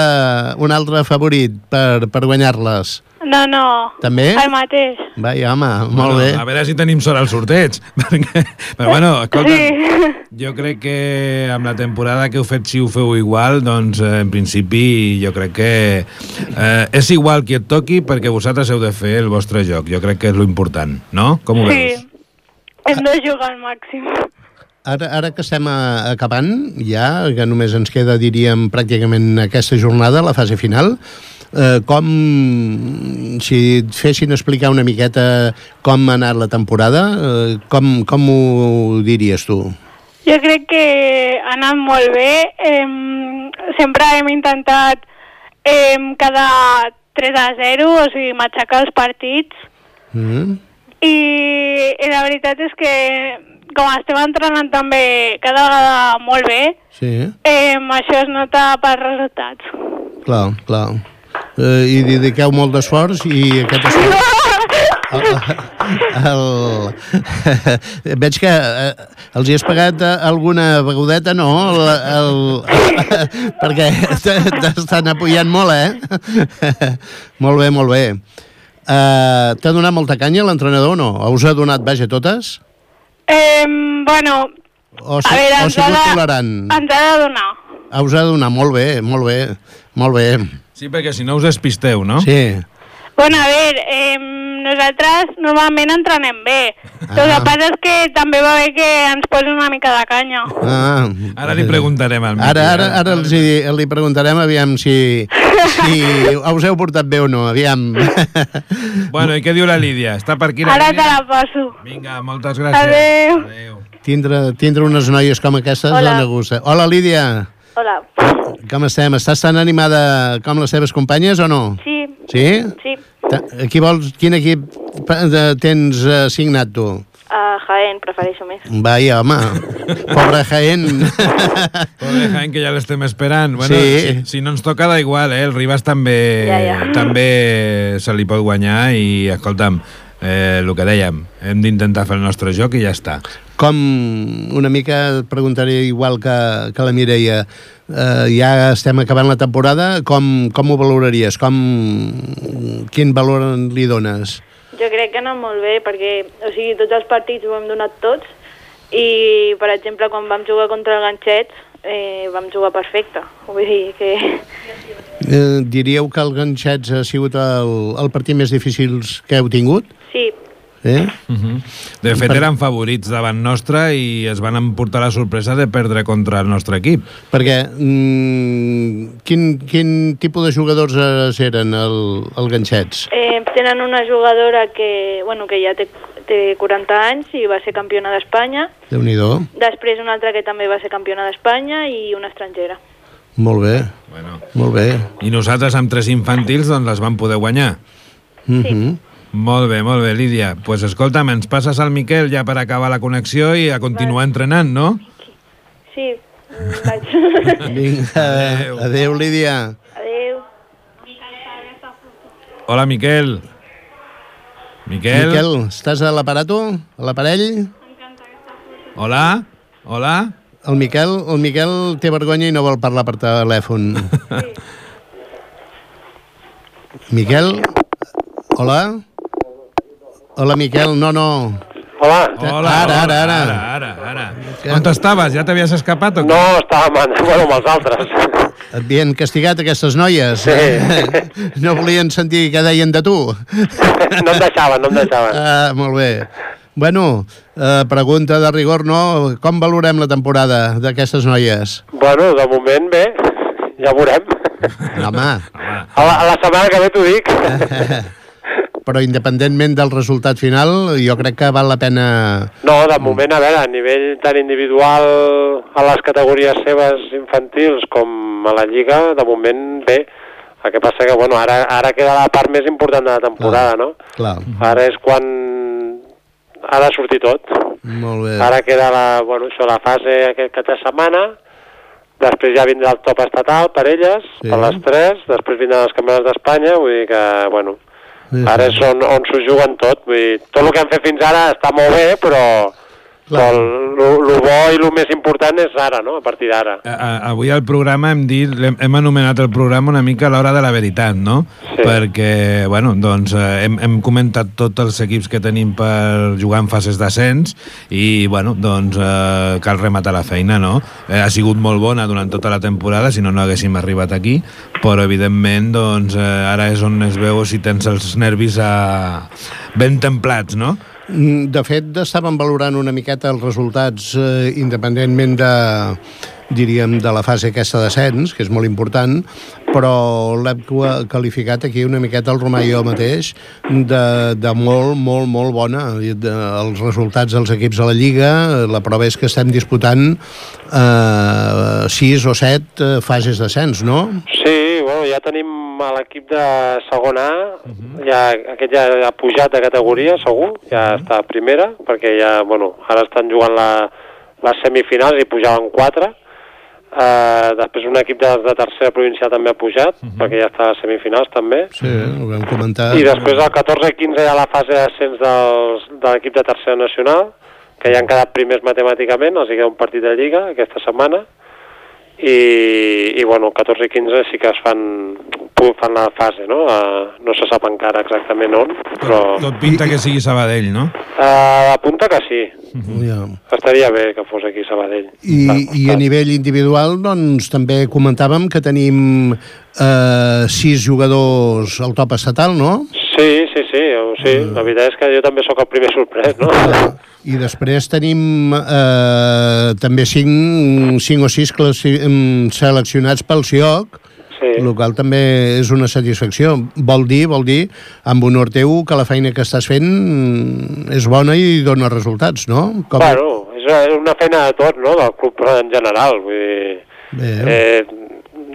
un altre favorit per, per guanyar-les? No, no. També? El mateix. Vai, home, bueno, molt bé. A veure si tenim sort al sorteig. Perquè, però bueno, escolta, Sí. jo crec que amb la temporada que heu fet, si ho feu igual, doncs eh, en principi jo crec que eh, és igual qui et toqui perquè vosaltres heu de fer el vostre joc. Jo crec que és lo important, no? Com ho Sí. veus? Hem de jugar al màxim. Ara, ara que estem acabant, ja, que només ens queda, diríem, pràcticament aquesta jornada, la fase final, eh, com, si et fessin explicar una miqueta com ha anat la temporada, eh, com, com ho diries tu? Jo crec que ha anat molt bé. Eh, sempre hem intentat eh, cada 3 a 0, o sigui, matxacar els partits. Mm? I, I la veritat és que, com estem entrenant també cada vegada molt bé, Sí, eh, això es nota per resultats. clar, clar. Eh, I dediqueu molt d'esforç i aquest esforç... El, el, veig que eh, els hi has pagat eh, alguna begodeta, no? El, el, perquè t- t'estan apoyant molt, eh? molt bé, molt bé. Uh, T'ha donat molta canya l'entrenador o no? Us ha donat, vaja, totes? Eh, bueno, O, a si, veure, o ens, ha de, tolerant? ens ha de donar. Ah, us ha de donar, molt bé, molt bé, molt bé. Sí, perquè si no us despisteu, no? Sí. Bueno, a veure, eh, nosaltres normalment entrenem bé. Ah. El que passa és que també va bé que ens posi una mica de canya. Ah, Ara li preguntarem al Miqui. Ara, ara, ara els hi, li preguntarem aviam si, si us heu portat bé o no, aviam. Bueno, i què diu la Lídia? Està per aquí la Ara te Lídia? la passo. Vinga, moltes gràcies. Adéu. Adéu. tindre, tindre unes noies com aquestes Hola. dona gust. Hola, Lídia. Hola. Com estem? Estàs tan animada com les teves companyes o no? Sí, Sí? sí. Qui vols, quin equip tens eh, signat tu? A Jaén prefereixo més. Vai, home, pobre Jaén. Pobre Jaén, que ja l'estem esperant. Bueno, Sí. si, si no ens toca, da igual, eh? El Ribas també, Ja, ja. també se li pot guanyar i, escolta'm, eh, el que dèiem, hem d'intentar fer el nostre joc i ja està. Com, una mica et preguntaré igual que, que la Mireia, eh, ja estem acabant la temporada, com, com ho valoraries? Com, quin valor li dones? Jo crec que ha anat molt bé perquè o sigui, tots els partits ho hem donat tots i, per exemple, quan vam jugar contra el Ganxets eh, vam jugar perfecte. Vull dir que... Eh, diríeu que el Ganxets ha sigut el, el partit més difícil que heu tingut? Sí, Eh? Uh -huh. De fet, eren favorits davant nostre i es van emportar la sorpresa de perdre contra el nostre equip. Perquè mm, quin, quin tipus de jugadors eren el, el ganxets? Eh, tenen una jugadora que, bueno, que ja té, té 40 anys i va ser campiona d'Espanya. déu nhi Després una altra que també va ser campiona d'Espanya i una estrangera. Molt bé, Bueno. molt bé. I nosaltres amb tres infantils doncs les vam poder guanyar. Mm -hmm. Molt bé, molt bé, Lídia. Doncs pues, escolta'm, ens passes al Miquel ja per acabar la connexió i a continuar entrenant, no? Sí, vaig. Vinga, Adéu. adéu, Lídia. Adéu. Hola, Miquel. Miquel. Miquel, estàs a l'aparato? A l'aparell? Hola? Hola? El Miquel, el Miquel té vergonya i no vol parlar per telèfon. Miquel? Hola? Hola, Miquel, no, no. Hola. Hola, Ara, ara, ara. ara, ara, ara. On estaves? Ja t'havies escapat o què? No, estàvem amb, bueno, amb els altres. Et havien castigat aquestes noies. Sí. No volien sentir què deien de tu. No em deixaven, no em deixaven. Ah, molt bé. Bueno, eh, pregunta de rigor, no? Com valorem la temporada d'aquestes noies? Bueno, de moment bé, ja veurem. Home, A la, a la setmana que ve t'ho dic. però independentment del resultat final, jo crec que val la pena... No, de moment, a veure, a nivell tant individual a les categories seves infantils com a la Lliga, de moment bé. El que passa que, bueno, ara, ara queda la part més important de la temporada, no? Clar, Ara és quan ha de sortir tot. molt bé. Ara queda la, bueno, això, la fase aquest cap de setmana, després ja vindrà el top estatal per elles, Sí. per les tres, després vindran els campionats d'Espanya, vull dir que, bueno, Sí, sí. ara és on, on s'ho juguen tot. Vull dir, tot el que han fet fins ara està molt bé, però, Clar. però el, bo i el més important és ara, no?, a partir d'ara. Avui al programa hem dit, hem, hem anomenat el programa una mica a l'hora de la veritat, no? Sí. Perquè, bueno, doncs eh, hem, hem comentat tots els equips que tenim per jugar en fases d'ascens i, bueno, doncs eh, cal rematar la feina, no? Eh, ha sigut molt bona durant tota la temporada, si no, no haguéssim arribat aquí, però, evidentment, doncs, eh, ara és on es veu si tens els nervis a... ben templats, no? Mm, De fet, estàvem valorant una miqueta els resultats eh, independentment de, diríem, de la fase aquesta d'ascens, que és molt important, però l'hem qua- qualificat aquí una miqueta el Romà i jo mateix de, de molt, molt, molt bona. De, els resultats dels equips a la Lliga, la prova és que estem disputant eh, sis o set eh, fases d'ascens, no? Sí, bueno, ja tenim a l'equip de segon A, ja, aquest ja ha pujat de categoria, segur, ja està a primera, perquè ja, bueno, ara estan jugant la, les semifinals i pujaven quatre. Uh, després un equip de, de tercera provincial també ha pujat, perquè ja està a les semifinals també. Sí, ho vam comentar. I després el 14 i 15 hi ha la fase d'ascens de l'equip de tercera nacional, que ja han quedat primers matemàticament, els hi queda un partit de Lliga aquesta setmana, i, i bueno, 14 i 15 sí que es fan, fan la fase, no? Uh, no se sap encara exactament on, però Tot pinta que sigui Sabadell, no? uh, apunta que sí, Ja. estaria bé que fos aquí Sabadell. I, I a nivell individual, doncs, també comentàvem que tenim eh, sis jugadors al top estatal, no? Sí, sí, sí, o sí, la veritat és que jo també sóc el primer sorprès, no? I després tenim eh, també cinc, cinc o sis em, seleccionats pel CIOC, Sí. el qual també és una satisfacció. Vol dir, vol dir, amb honor teu, que la feina que estàs fent mm, és bona i dona resultats, no? Com... Bueno, és una feina de tot, no?, del club en general, vull dir... Bé, Eh,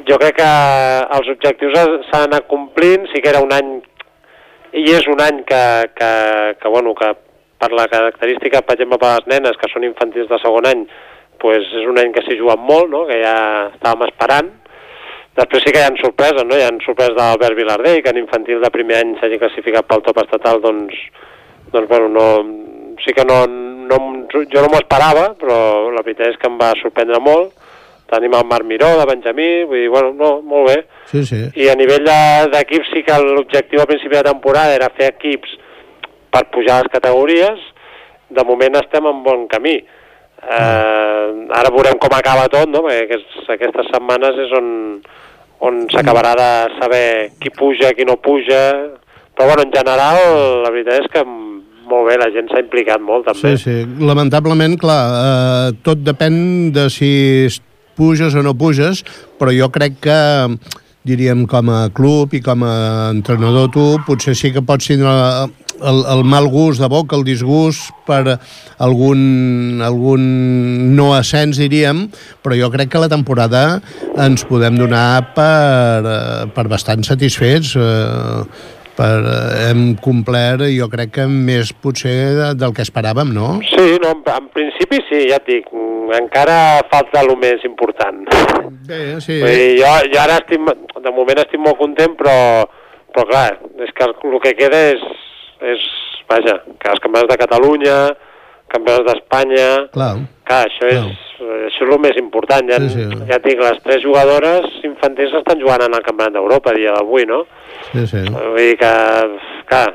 jo crec que els objectius s'han anat complint, sí que era un any, i és un any que, que, que, bueno, que per la característica, per exemple, per les nenes que són infantils de segon any, pues és un any que s'hi juguen molt, no? que ja estàvem esperant. Després sí que hi ha sorpreses, no? Hi ha sorpreses d'Albert Vilardell, que en infantil de primer any s'hagi classificat pel top estatal, doncs, doncs bueno, no, sí que no, no, jo no m'ho esperava, però la veritat és que em va sorprendre molt. Tenim el Marc Miró, de Benjamí, vull dir, bueno, no, molt bé. sí, sí. I a nivell de- d'equips sí que l'objectiu al principi de temporada era fer equips per pujar les categories. De moment estem en bon camí. Eh, ara veurem com acaba tot, no? perquè aquests, aquestes setmanes és on, on s'acabarà de saber qui puja, qui no puja... Però bueno, en general, la veritat és que molt bé, la gent s'ha implicat molt també. Sí, sí. Lamentablement, clar, eh, tot depèn de si es- puges o no puges, però jo crec que diríem com a club i com a entrenador tu potser sí que pots tindre el, el mal gust de boca, el disgust per algun, algun no ascens, diríem, però jo crec que la temporada ens podem donar per, eh, per bastant satisfets. Eh, per, eh, hem complert, jo crec que més potser de- del que esperàvem, no? Sí, no, en, principi sí, ja et dic, encara falta el més important. Bé, sí. Vull dir, jo, jo ara estic, de moment estic molt content, però, però clar, és que el, el que queda és, és, vaja, que els campionats de Catalunya, campionats d'Espanya, Clar. clar, això és, això és el més important. Ja, Sí, sí. ja et dic, les tres jugadores infantils estan jugant en el campionat d'Europa dia d'avui, no? Sí, sí. Vull dir que, clar,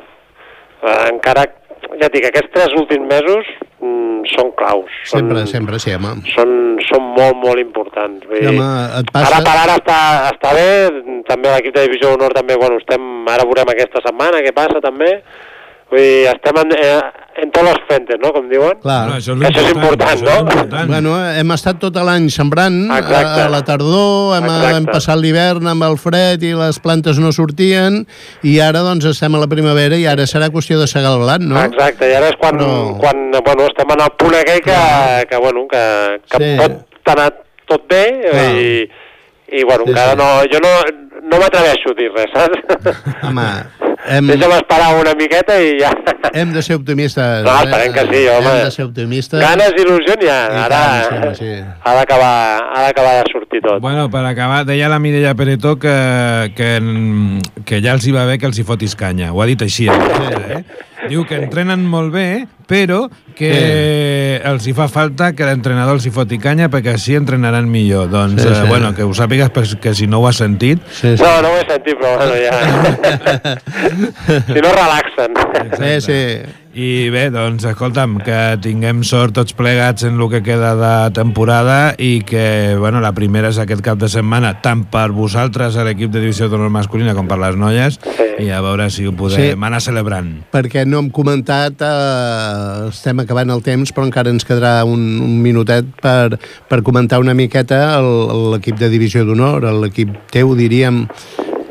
encara, ja et dic, aquests tres últims mesos mm, són claus. Són, Sempre, sempre, sí, home. són, són molt, molt importants. Vull Sí, home, et passa... Ara per ara està, està bé, també l'equip de Divisió d'Honor també, bueno, estem, ara veurem aquesta setmana què passa també, vull dir, estem en, eh, en tots els frentes, no?, com diuen. Clar. No, això és, Això és important, això és no? important. Bueno, hem estat tot l'any sembrant, a, Exacte. a la tardor, hem, Exacte. hem passat l'hivern amb el fred i les plantes no sortien, i ara doncs estem a la primavera i ara serà qüestió de segar el blat, no? Exacte, i ara és quan, Però- quan bueno, estem en el punt aquell que, que, bueno, que, que Sí. pot anar tot bé Clar. i, i bueno, Sí, encara sí. no, jo no, no m'atreveixo a dir res, saps? Home, hem, Deixa'm esperar una miqueta i ja... hem de ser optimistes. No, esperem que sí, home. Hem de ser optimistes. Ganes i il·lusió n'hi ha. I Ara tant, sí, home, sí. ha d'acabar ha d'acabar de sortir tot. Bueno, per acabar, deia la Mireia Peretó que, que, que ja els hi va bé que els hi fotis canya. Ho ha dit així. Eh? Diu que entrenen molt bé, però que els hi fa falta que l'entrenador els hi foti canya perquè així entrenaran millor. Doncs, Sí, sí, sí. sí. bueno, que ho sàpigues perquè si no ho has sentit. Sí, sí. No, no ho he sentit, però bueno, ja... si no, relaxen. Sí, sí. I bé, doncs, escolta'm, que tinguem sort tots plegats en el que queda de temporada i que, bueno, la primera és aquest cap de setmana, tant per vosaltres a l'equip de divisió d'honor masculina com per les noies, i a veure si ho podem Sí. anar celebrant. perquè no hem comentat, eh, estem acabant el temps, però encara ens quedarà un, un minutet per, per comentar una miqueta l'equip de divisió d'honor, l'equip teu, diríem,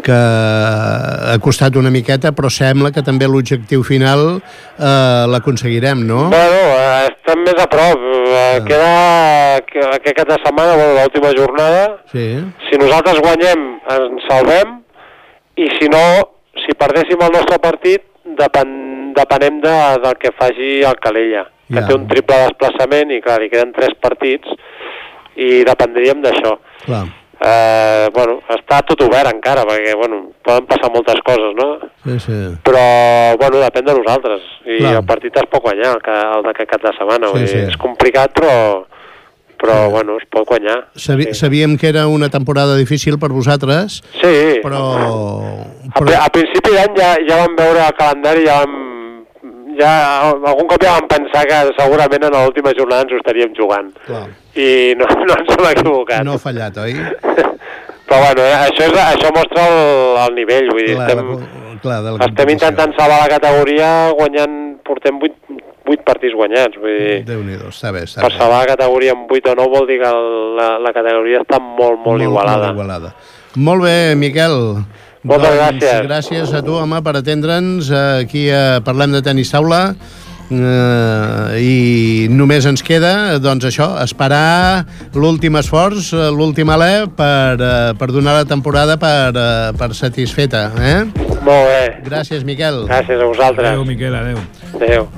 que ha costat una miqueta, però sembla que també l'objectiu final eh, l'aconseguirem, no? Bueno, eh, estem més a prop. Eh, Queda que- aquest cap de setmana, bueno, l'última jornada. Sí. Si nosaltres guanyem, ens salvem, i si no, si perdéssim el nostre partit, depen, depenem de, del que faci el Calella, que Ja. té un triple desplaçament i, clar, li queden tres partits, i dependríem d'això. Clar. Eh, bueno, està tot obert encara, perquè, bueno, poden passar moltes coses, no? Sí, sí. Però, bueno, depèn de nosaltres. I Clar. el partit es pot guanyar, el, que, el d'aquest cap de setmana. Sí, vull dir, sí. És complicat, però, però bueno, es pot guanyar. Sabi sí. Sabíem que era una temporada difícil per vosaltres, sí. però... A, pri- a principi d'any ja, ja vam veure el calendari, ja vam, ja, algun cop ja vam pensar que segurament en l'última jornada ens ho estaríem jugant. Clar. I no, no ens hem equivocat. No ha fallat, oi? Però bueno, això, és, això mostra el, el nivell, vull dir, Clar, estem, la- clar, de la estem intentant salvar la categoria guanyant, portem 8, 8 partits guanyats, vull dir, Déu-n'hi-do, està bé, està per salvar la categoria en 8 o 9 vol dir que la, la categoria està molt, molt, igualada. Molt igualada. Molt bé, Miquel. Moltes doncs, gràcies. Gràcies a tu, home, per atendre'ns. Aquí a Parlem de Tenis Taula. Eh, I només ens queda, doncs això, esperar l'últim esforç, eh, l'últim alè per, eh, per donar la temporada per, eh, per satisfeta. Eh? Molt bé. Gràcies, Miquel. Gràcies a vosaltres. Adéu, Miquel, adéu. Adéu.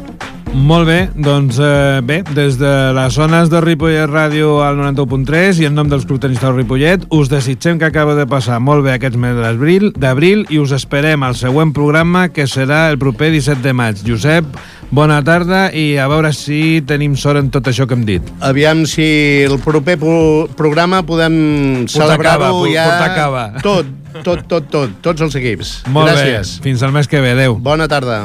Molt bé, doncs eh, bé, des de les zones de Ripollet Ràdio al 91.3 i en nom dels Club Tenistes Ripollet us desitgem que acaba de passar molt bé aquest mes d'abril d'abril i us esperem al següent programa que serà el proper 17 de maig. Josep, bona tarda i a veure si tenim sort en tot això que hem dit. Aviam si el proper pro programa podem celebrar-ho ja cava. tot, tot, tot, tot, tots els equips. Molt Gràcies. bé, fins al mes que ve, adeu. Bona tarda.